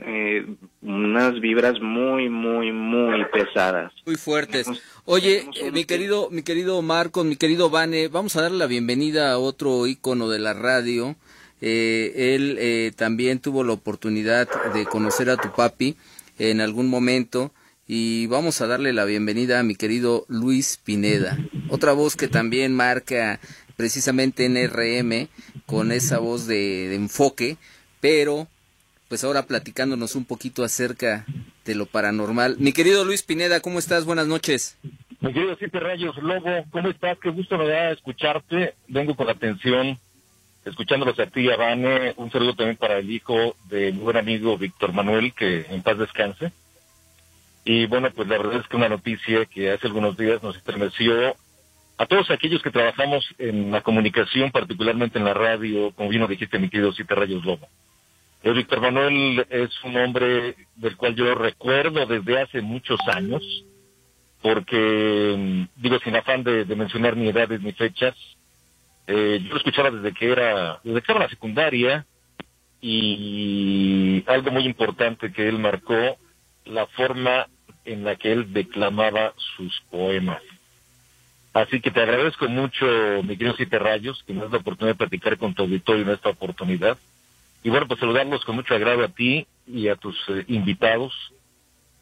eh, unas vibras muy, muy, muy pesadas. Muy fuertes. Oye, eh, mi querido, mi querido Marcos, mi querido Vane, vamos a darle la bienvenida a otro ícono de la radio. Eh, él eh, también tuvo la oportunidad de conocer a tu papi en algún momento y vamos a darle la bienvenida a mi querido Luis Pineda, otra voz que también marca precisamente en RM con esa voz de, enfoque, pero pues ahora platicándonos un poquito acerca de lo paranormal. Mi querido Luis Pineda, ¿cómo estás? Buenas noches. Mi querido Siete Rayos Lobo, ¿cómo estás? Qué gusto me da escucharte. Vengo con atención, escuchándolos a ti y a Vane. Un saludo también para el hijo de mi buen amigo Víctor Manuel, que en paz descanse. Y bueno, pues la verdad es que una noticia que hace algunos días nos estremeció a todos aquellos que trabajamos en la comunicación, particularmente en la radio, como bien lo dijiste, mi querido Siete Rayos Lobo. El eh, Víctor Manuel es un hombre del cual yo recuerdo desde hace muchos años, porque, mm, digo, sin afán de, mencionar ni edades ni fechas, eh, yo lo escuchaba desde que era, desde que era la secundaria, y algo muy importante que él marcó, la forma en la que él declamaba sus poemas. Así que te agradezco mucho, mi querido Siete que me das la oportunidad de platicar con tu auditorio en esta oportunidad. Y bueno, pues saludarlos con mucho agrado a ti y a tus eh, invitados.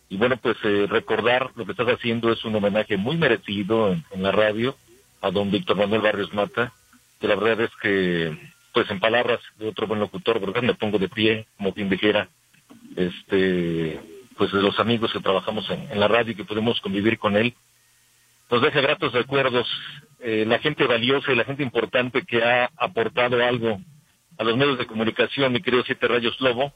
Y bueno, pues eh, recordar lo que estás haciendo es un homenaje muy merecido en, la radio a don Víctor Manuel Barrios Mata, que la verdad es que, pues en palabras de otro buen locutor, ¿verdad? Me pongo de pie, como quien dijera, este, pues de los amigos que trabajamos en, la radio y que podemos convivir con él. Nos deja gratos recuerdos, eh, la gente valiosa y la gente importante que ha aportado algo a los medios de comunicación, mi querido Siete Rayos Lobo.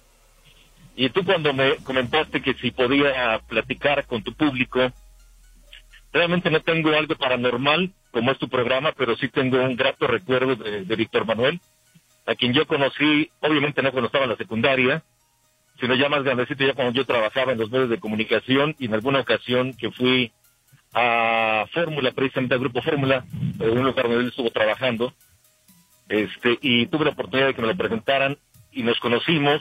Y tú cuando me comentaste que si podía platicar con tu público, realmente no tengo algo paranormal como es tu programa, pero sí tengo un grato recuerdo de, Víctor Manuel, a quien yo conocí, obviamente no cuando estaba en la secundaria, sino ya más grandecito, ya cuando yo trabajaba en los medios de comunicación y en alguna ocasión que fui a Fórmula, precisamente al Grupo Fórmula, en un lugar donde él estuvo trabajando, este, y tuve la oportunidad de que me lo presentaran y nos conocimos.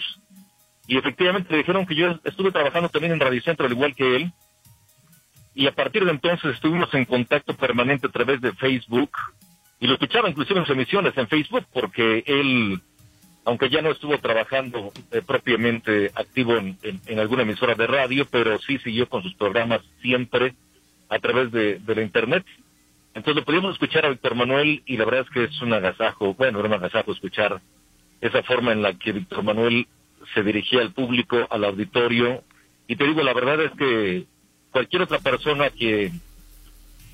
Y efectivamente le dijeron que yo estuve trabajando también en Radio Centro al igual que él. Y a partir de entonces estuvimos en contacto permanente a través de Facebook. Y lo escuchaba inclusive en sus emisiones en Facebook porque él aunque ya no estuvo trabajando eh, propiamente activo en, en, alguna emisora de radio pero sí siguió con sus programas siempre a través de, de la internet entonces lo pudimos escuchar a Víctor Manuel y la verdad es que es un agasajo, bueno, era un agasajo escuchar esa forma en la que Víctor Manuel se dirigía al público, al auditorio. Y te digo, la verdad es que cualquier otra persona que,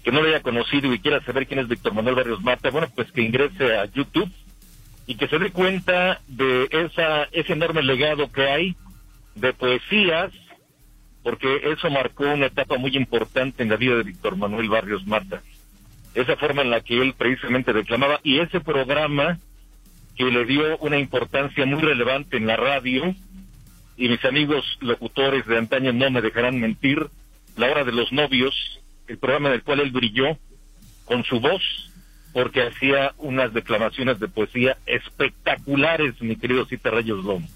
que no lo haya conocido y quiera saber quién es Víctor Manuel Barrios Mata, bueno, pues que ingrese a YouTube y que se dé cuenta de esa, ese enorme legado que hay de poesías, porque eso marcó una etapa muy importante en la vida de Víctor Manuel Barrios Mata esa forma en la que él precisamente declamaba y ese programa que le dio una importancia muy relevante en la radio y mis amigos locutores de antaño no me dejarán mentir, La Hora de los Novios, el programa en el cual él brilló con su voz porque hacía unas declamaciones de poesía espectaculares, mi querido Cita Rayos Lomo.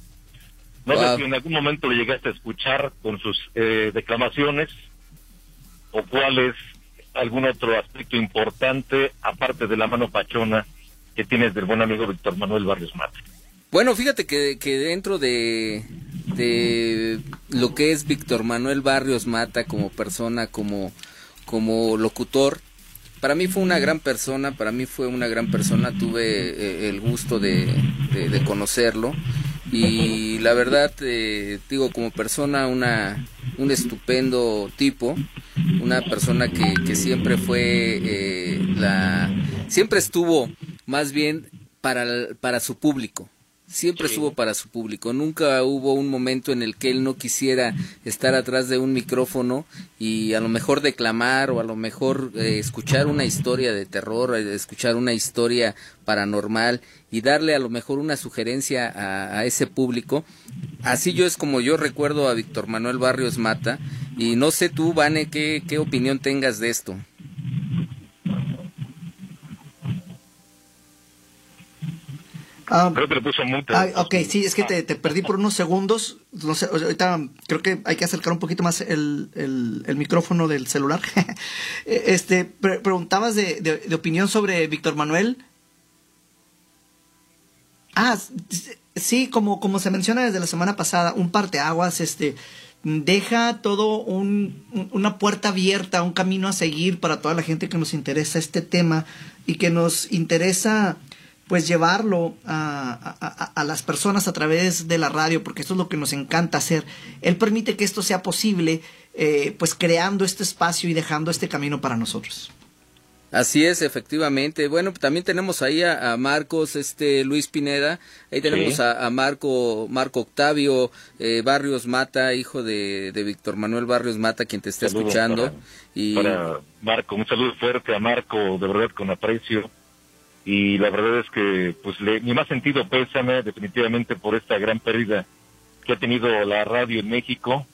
No sé si en algún momento le llegaste a escuchar con sus eh, declamaciones o cuáles algún otro aspecto importante, aparte de la mano pachona que tienes del buen amigo Víctor Manuel Barrios Mata? Bueno, fíjate que, que dentro de, de lo que es Víctor Manuel Barrios Mata como persona, como, como locutor, para mí fue una gran persona, para mí fue una gran persona, tuve eh, el gusto de, de, conocerlo y la verdad, eh, digo, como persona, una, un estupendo tipo, una persona que, que siempre fue eh, la siempre estuvo más bien para, para su público Siempre estuvo para su público. Nunca hubo un momento en el que él no quisiera estar atrás de un micrófono y a lo mejor declamar o a lo mejor eh, escuchar una historia de terror, eh, escuchar una historia paranormal y darle a lo mejor una sugerencia a, a ese público. Así yo es como yo recuerdo a Víctor Manuel Barrios Mata y no sé tú, Vane, qué, qué opinión tengas de esto. Ah, Creo que le puso multa. ah, ok, sí, es que te, te perdí por unos segundos. No sé, ahorita creo que hay que acercar un poquito más el, el- el micrófono del celular. [LAUGHS] este, pre- preguntabas de, de- de opinión sobre Víctor Manuel. Ah, sí, como, como se menciona desde la semana pasada, un parteaguas, este, deja todo un, un- una puerta abierta, un camino a seguir para toda la gente que nos interesa este tema y que nos interesa pues llevarlo a, a- a- a las personas a través de la radio, porque esto es lo que nos encanta hacer. Él permite que esto sea posible, eh, pues creando este espacio y dejando este camino para nosotros. Así es, efectivamente. Bueno, también tenemos ahí a, a Marcos, este Luis Pineda, ahí tenemos Sí. a, a Marco, Marco Octavio eh, Barrios Mata, hijo de, de Víctor Manuel Barrios Mata, quien te está Saludos escuchando. para- y Para Marco, un saludo fuerte a Marco, de verdad con aprecio. Y la verdad es que, pues, le, mi más sentido pésame definitivamente por esta gran pérdida que ha tenido la radio en México.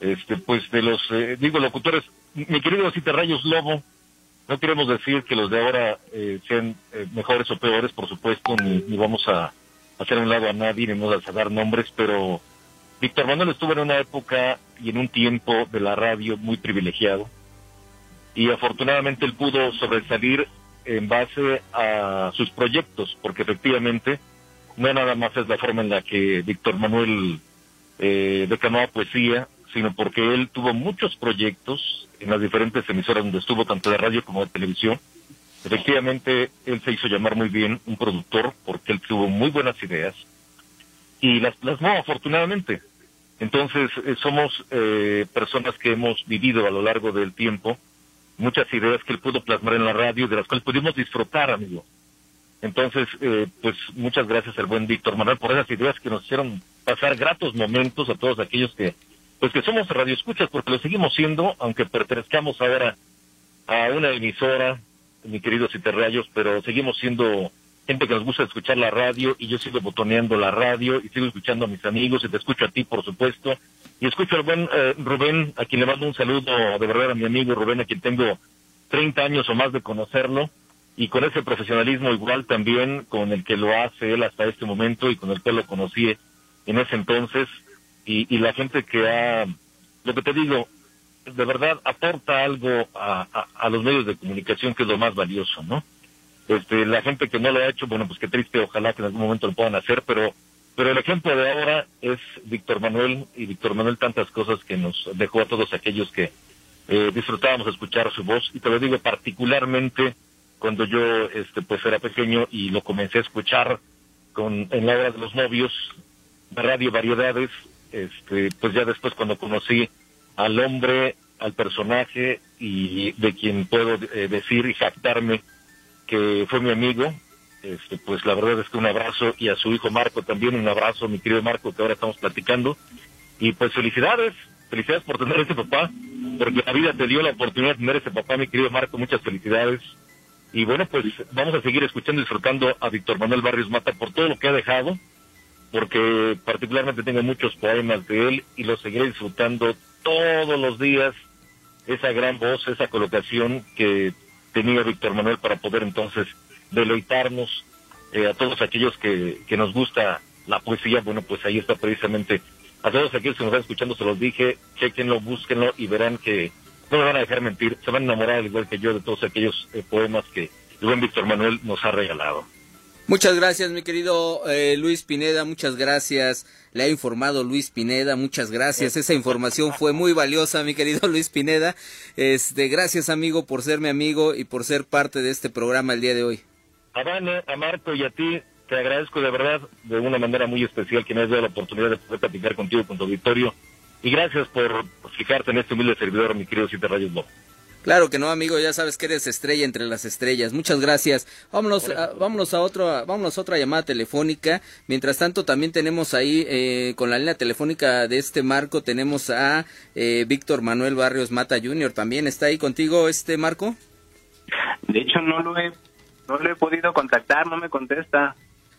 Este, pues, de los, eh, digo, locutores, mi querido Cita Rayos Lobo, no queremos decir que los de ahora eh, sean eh, mejores o peores, por supuesto, ni, vamos a hacer un lado a nadie, ni vamos a dar nombres, pero Víctor Manuel estuvo en una época y en un tiempo de la radio muy privilegiado y afortunadamente él pudo sobresalir en base a sus proyectos, porque efectivamente no nada más es la forma en la que Víctor Manuel eh, poesía, sino porque él tuvo muchos proyectos en las diferentes emisoras donde estuvo, tanto de radio como de televisión. Efectivamente, él se hizo llamar muy bien un productor, porque él tuvo muy buenas ideas y las plasmó afortunadamente. Entonces, eh, somos eh, personas que hemos vivido a lo largo del tiempo muchas ideas que él pudo plasmar en la radio, de las cuales pudimos disfrutar, amigo. Entonces, eh, pues muchas gracias al buen Víctor Manuel por esas ideas que nos hicieron pasar gratos momentos a todos aquellos que, pues que somos radioescuchas, porque lo seguimos siendo, aunque pertenezcamos ahora a una emisora, mi querido Citerrayos, pero seguimos siendo gente que nos gusta escuchar la radio y yo sigo botoneando la radio y sigo escuchando a mis amigos y te escucho a ti, por supuesto. Y escucho al buen eh, Rubén, a quien le mando un saludo de verdad a mi amigo Rubén, a quien tengo 30 años o más de conocerlo y con ese profesionalismo igual también con el que lo hace él hasta este momento y con el que lo conocí en ese entonces y, y la gente que ha, lo que te digo, de verdad aporta algo a, a, a los medios de comunicación que es lo más valioso, ¿no? Este, la gente que no lo ha hecho, bueno, pues qué triste, ojalá que en algún momento lo puedan hacer, pero pero el ejemplo de ahora es Víctor Manuel y Víctor Manuel tantas cosas que nos dejó a todos aquellos que eh, disfrutábamos escuchar su voz y te lo digo particularmente cuando yo este pues era pequeño y lo comencé a escuchar con en la hora de los novios Radio Variedades este pues ya después cuando conocí al hombre al personaje y de quien puedo eh, decir y jactarme que fue mi amigo este, pues la verdad es que un abrazo y a su hijo Marco también un abrazo, mi querido Marco, que ahora estamos platicando. Y pues felicidades, felicidades por tener ese papá, porque la vida te dio la oportunidad de tener ese papá, mi querido Marco, muchas felicidades. Y bueno, pues vamos a seguir escuchando y disfrutando a Víctor Manuel Barrios Mata por todo lo que ha dejado, porque particularmente tengo muchos poemas de él y los seguiré disfrutando todos los días, esa gran voz, esa colocación que tenía Víctor Manuel para poder entonces deleitarnos eh, a todos aquellos que, que nos gusta la poesía, bueno, pues ahí está precisamente. A todos aquellos que nos están escuchando, se los dije, chequenlo, búsquenlo y verán que no me van a dejar mentir, se van a enamorar al igual que yo de todos aquellos eh, poemas que el buen Víctor Manuel nos ha regalado. Muchas gracias, mi querido eh, Luis Pineda, muchas gracias. Le ha informado Luis Pineda, muchas gracias. Esa información fue muy valiosa, mi querido Luis Pineda. Este, gracias, amigo, por ser mi amigo y por ser parte de este programa el día de hoy. A Vane, a Marco y a ti, te agradezco de verdad, de una manera muy especial, que me has dado la oportunidad de poder platicar contigo con tu auditorio. Y gracias por fijarte en este humilde servidor, mi querido Siete Rayos. Claro que no, amigo, ya sabes que eres estrella entre las estrellas. Muchas gracias. Vámonos, a, vámonos a otro, vámonos a otra llamada telefónica. Mientras tanto, también tenemos ahí eh, con la línea telefónica de este marco tenemos a eh, Víctor Manuel Barrios Mata Jr. También está ahí contigo este Marco. De hecho, no lo he, no lo he podido contactar, no me contesta.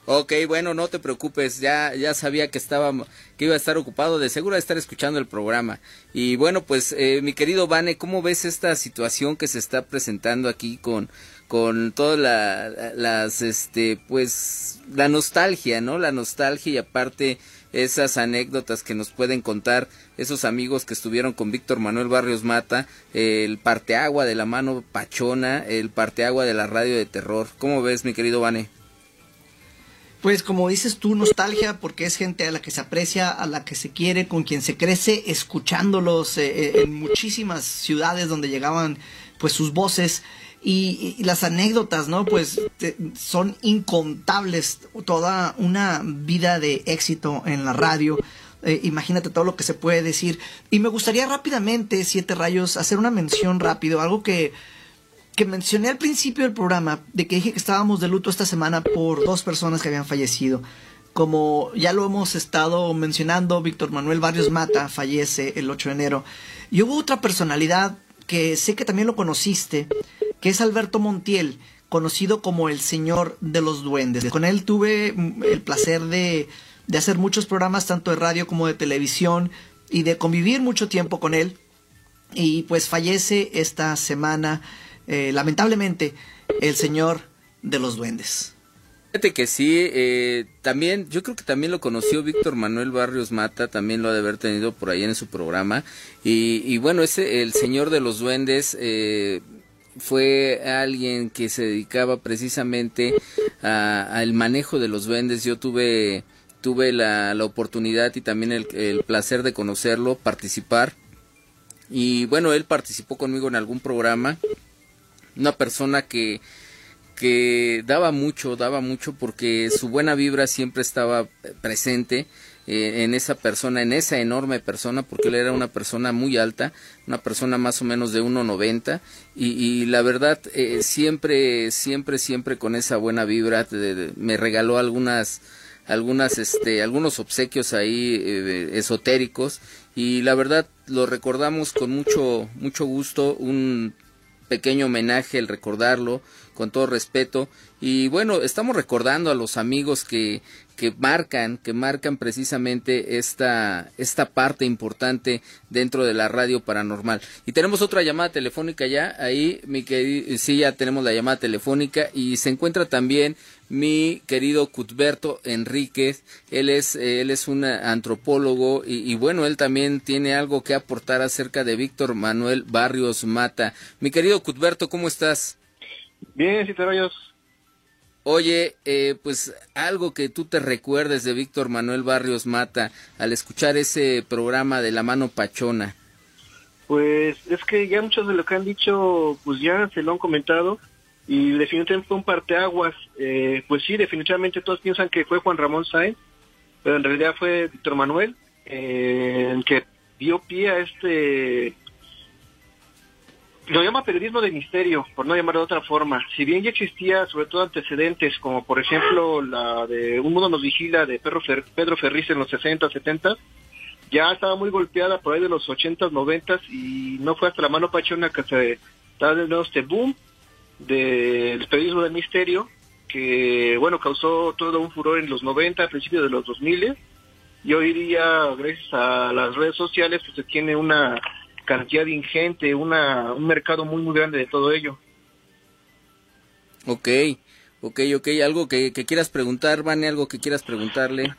Ok, bueno, no te preocupes, ya, ya sabía que estaba, que iba a estar ocupado, de seguro de estar escuchando el programa. Y bueno, pues, eh, mi querido Vane, ¿cómo ves esta situación que se está presentando aquí con, con toda la, las, este, pues, la nostalgia, ¿no? La nostalgia y aparte esas anécdotas que nos pueden contar esos amigos que estuvieron con Víctor Manuel Barrios Mata, el parteagua de la mano pachona, el parteagua de la radio de terror. ¿Cómo ves, mi querido Vane? Pues como dices tú, nostalgia, porque es gente a la que se aprecia, a la que se quiere, con quien se crece, escuchándolos eh, eh, en muchísimas ciudades donde llegaban pues sus voces y, las anécdotas, ¿no? Pues son incontables, toda una vida de éxito en la radio. Eh, imagínate todo lo que se puede decir. Y me gustaría rápidamente, Siete Rayos, hacer una mención rápido, algo que que mencioné al principio del programa, de que dije que estábamos de luto esta semana por dos personas que habían fallecido. Como ya lo hemos estado mencionando, Víctor Manuel Barrios Mata fallece el 8 de enero. Y hubo otra personalidad que sé que también lo conociste, que es Alberto Montiel, conocido como el Señor de los Duendes. Con él tuve el placer de, de hacer muchos programas, tanto de radio como de televisión, y de convivir mucho tiempo con él. Y pues fallece esta semana eh, lamentablemente, el señor de los duendes. Fíjate que sí, eh, también, yo creo que también lo conoció Víctor Manuel Barrios Mata, también lo ha de haber tenido por ahí en su programa. Y, bueno, ese, el señor de los duendes, eh, fue alguien que se dedicaba precisamente al manejo de los duendes. Yo tuve, tuve la, la oportunidad y también el, placer de conocerlo, participar. Y bueno, él participó conmigo en algún programa una persona que que daba mucho, daba mucho porque su buena vibra siempre estaba presente eh, en esa persona, en esa enorme persona, porque él era una persona muy alta, una persona más o menos de 1,90 y, y la verdad eh, siempre, siempre, siempre con esa buena vibra me regaló algunas, algunas, este, algunos obsequios ahí eh, esotéricos y la verdad lo recordamos con mucho, mucho gusto, un pequeño homenaje el recordarlo con todo respeto. Y bueno estamos recordando a los amigos que que marcan que marcan precisamente esta esta parte importante dentro de la radio paranormal y tenemos otra llamada telefónica ya ahí mi querido sí ya tenemos la llamada telefónica y se encuentra también mi querido Cuthberto Enríquez. Él es, él es un antropólogo y, bueno, él también tiene algo que aportar acerca de Víctor Manuel Barrios Mata. Mi querido Cuthberto, ¿cómo estás? Bien, si te rayos. Oye, eh, pues algo que tú te recuerdes de Víctor Manuel Barrios Mata al escuchar ese programa de La Mano Pachona. Pues es que ya muchos de lo que han dicho, pues ya se lo han comentado y definitivamente fue un parteaguas. Eh, pues sí, definitivamente todos piensan que fue Juan Ramón Sáenz, pero en realidad fue Víctor Manuel, eh, el que dio pie a este... Lo llama periodismo de misterio, por no llamarlo de otra forma. Si bien ya existía sobre todo antecedentes, como por ejemplo la de Un mundo nos vigila de Pedro, Pedro Ferriz en los 60, 70, ya estaba muy golpeada por ahí de los 80, 90 y no fue hasta la mano pachona que se estaba de nuevo este boom del periodismo del misterio, que bueno, causó todo un furor en los 90, a principios de los 2000, y hoy día, gracias a las redes sociales, pues se tiene una cantidad ingente, una, un mercado muy, muy grande de todo ello. Ok, ok, ok, algo que, que quieras preguntar, Vane, algo que quieras preguntarle.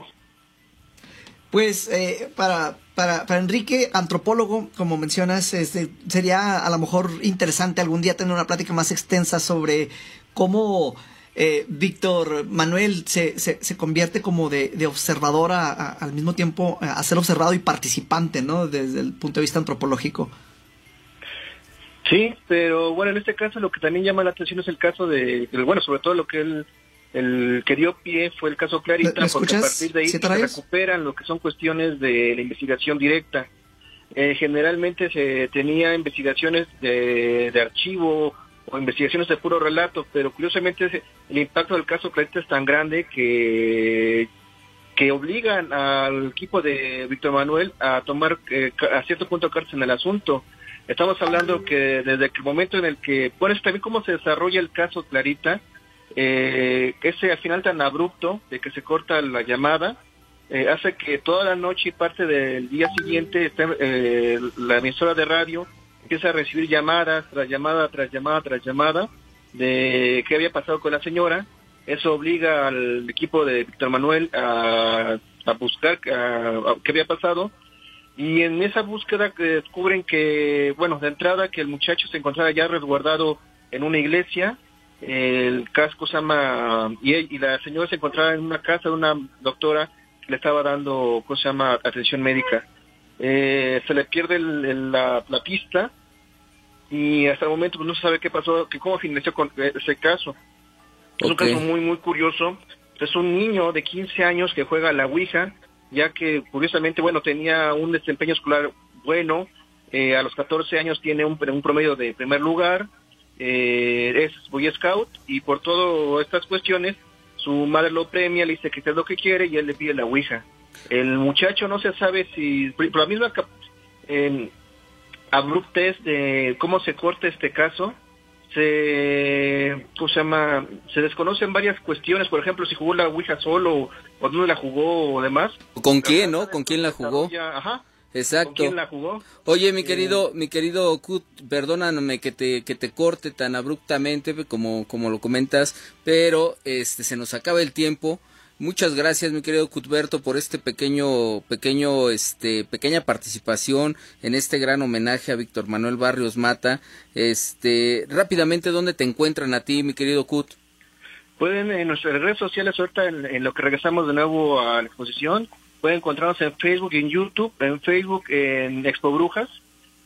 Pues eh, para, para, para, Enrique, antropólogo, como mencionas, este, sería a lo mejor interesante algún día tener una plática más extensa sobre cómo eh, Víctor Manuel se, se, convierte como de, de observador al mismo tiempo a ser observado y participante, ¿no? Desde el punto de vista antropológico. Sí, pero bueno, en este caso lo que también llama la atención es el caso de, bueno, sobre todo lo que él el que dio pie fue el caso Clarita, porque a partir de ahí se recuperan lo que son cuestiones de la investigación directa. eh, generalmente se tenía investigaciones de, de archivo o investigaciones de puro relato, pero curiosamente el impacto del caso Clarita es tan grande que que obligan al equipo de Víctor Manuel a tomar eh, a cierto punto cartas en el asunto. Estamos hablando que desde el momento en el que, por eso también cómo se desarrolla el caso Clarita, eh, ese al final tan abrupto de que se corta la llamada, eh, hace que toda la noche y parte del día siguiente esté, eh, la emisora de radio empieza a recibir llamadas tras llamada tras llamada tras llamada de qué había pasado con la señora. Eso obliga al equipo de Víctor Manuel a, buscar qué había pasado. Y en esa búsqueda que descubren que, bueno, de entrada que el muchacho se encontraba ya resguardado en una iglesia, el casco se llama, y, él- y la señora se encontraba en una casa de una doctora que le estaba dando, ¿cómo se llama?, atención médica. Eh, se le pierde el- el- la, la pista y hasta el momento pues, no se sabe qué pasó, que cómo finalizó con ese caso. Es un caso muy, muy curioso. Es un niño de 15 años que juega a la Ouija, ya que curiosamente, bueno, tenía un desempeño escolar bueno. eh, a los 14 años tiene un, un promedio de primer lugar. eh, es Boy Scout y por todas estas cuestiones, su madre lo premia, le dice que es lo que quiere y él le pide la Ouija. El muchacho no se sabe si, por la misma cap- en abruptez de cómo se corta este caso, se, ¿cómo se llama? Se desconocen varias cuestiones, por ejemplo, si jugó la Ouija solo o dónde la jugó o demás. ¿Con quién, no? ¿Con quién la jugó? Ajá. Exacto. ¿Con quién la jugó? Oye, mi querido, mi querido Kut, perdóname que te, que te corte tan abruptamente como, como lo comentas, pero este se nos acaba el tiempo. Muchas gracias, mi querido Cutberto, por este pequeño, pequeño, este, pequeña participación en este gran homenaje a Víctor Manuel Barrios Mata. Este, rápidamente, ¿dónde te encuentran a ti, mi querido Cut? Pueden en nuestras redes sociales, ahorita en, en lo que regresamos de nuevo a la exposición, pueden encontrarnos en Facebook y en YouTube, en Facebook en Expo Brujas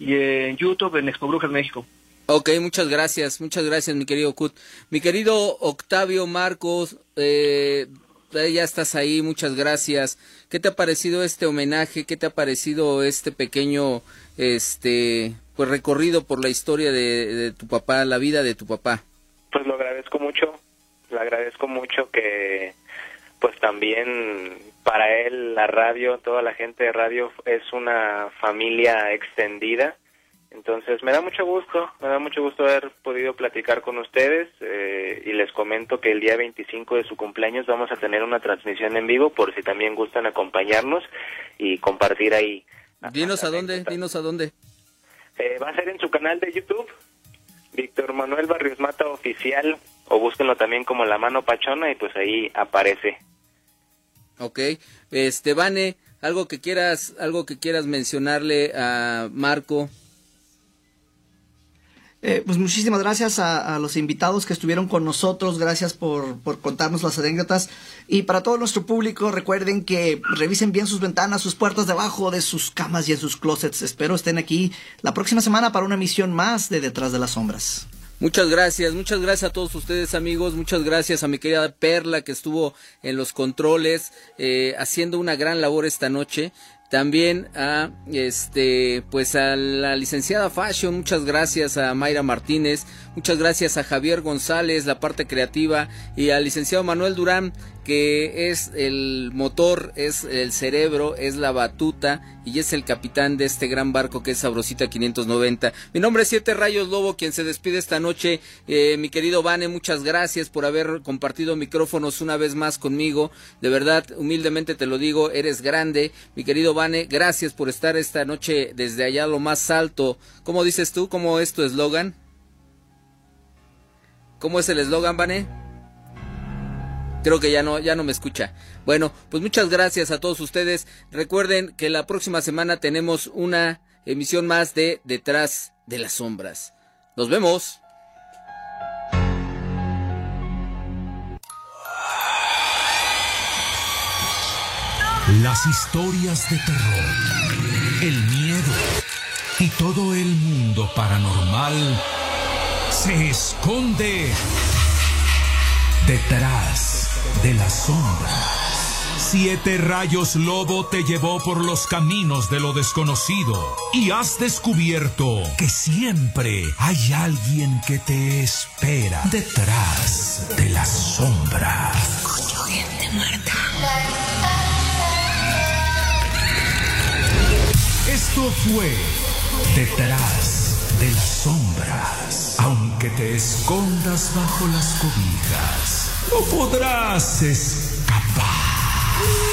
y en YouTube en Expo Brujas México. Ok, muchas gracias, muchas gracias, mi querido Cut. Mi querido Octavio Marcos, eh, eh, ya estás ahí, muchas gracias. ¿Qué te ha parecido este homenaje? ¿Qué te ha parecido este pequeño, este, pues recorrido por la historia de, de tu papá, la vida de tu papá? Pues lo agradezco mucho, le agradezco mucho que pues también para él la radio, toda la gente de radio es una familia extendida. Entonces me da mucho gusto, me da mucho gusto haber podido platicar con ustedes eh, y les comento que el día 25 de su cumpleaños vamos a tener una transmisión en vivo por si también gustan acompañarnos y compartir ahí. Dinos a dónde, dinos a dónde. Eh, va a ser en su canal de YouTube, Víctor Manuel Barrios Mata Oficial, o búsquenlo también como La Mano Pachona y pues ahí aparece. Ok, este, Vane, algo que quieras, algo que quieras mencionarle a Marco. Eh, pues muchísimas gracias a, los invitados que estuvieron con nosotros, gracias por, por contarnos las anécdotas y para todo nuestro público recuerden que revisen bien sus ventanas, sus puertas debajo de sus camas y en sus closets. Espero estén aquí la próxima semana para una emisión más de Detrás de las Sombras. Muchas gracias, muchas gracias a todos ustedes amigos, muchas gracias a mi querida Perla que estuvo en los controles eh, haciendo una gran labor esta noche. También a este pues a la licenciada Fashion, muchas gracias a Mayra Martínez, muchas gracias a Javier González, la parte creativa, y al licenciado Manuel Durán, que es el motor, es el cerebro, es la batuta y es el capitán de este gran barco que es Sabrosita 590. Mi nombre es Siete Rayos Lobo, quien se despide esta noche. Eh, mi querido Vane, muchas gracias por haber compartido micrófonos una vez más conmigo. De verdad, humildemente te lo digo, eres grande. Mi querido Vane, gracias por estar esta noche desde allá lo más alto. ¿Cómo dices tú? ¿Cómo es tu eslogan? ¿Cómo es el eslogan, Vane? Creo que ya no, ya no me escucha. Bueno, pues muchas gracias a todos ustedes. Recuerden que la próxima semana tenemos una emisión más de Detrás de las Sombras. Nos vemos. Las historias de terror, el miedo y todo el mundo paranormal se esconde detrás de las sombras. Siete rayos lobo te llevó por los caminos de lo desconocido y has descubierto que siempre hay alguien que te espera detrás de la sombra. Escucho gente muerta. Esto fue Detrás de las sombras. Aunque te escondas bajo las cobijas, não poderá se escapar.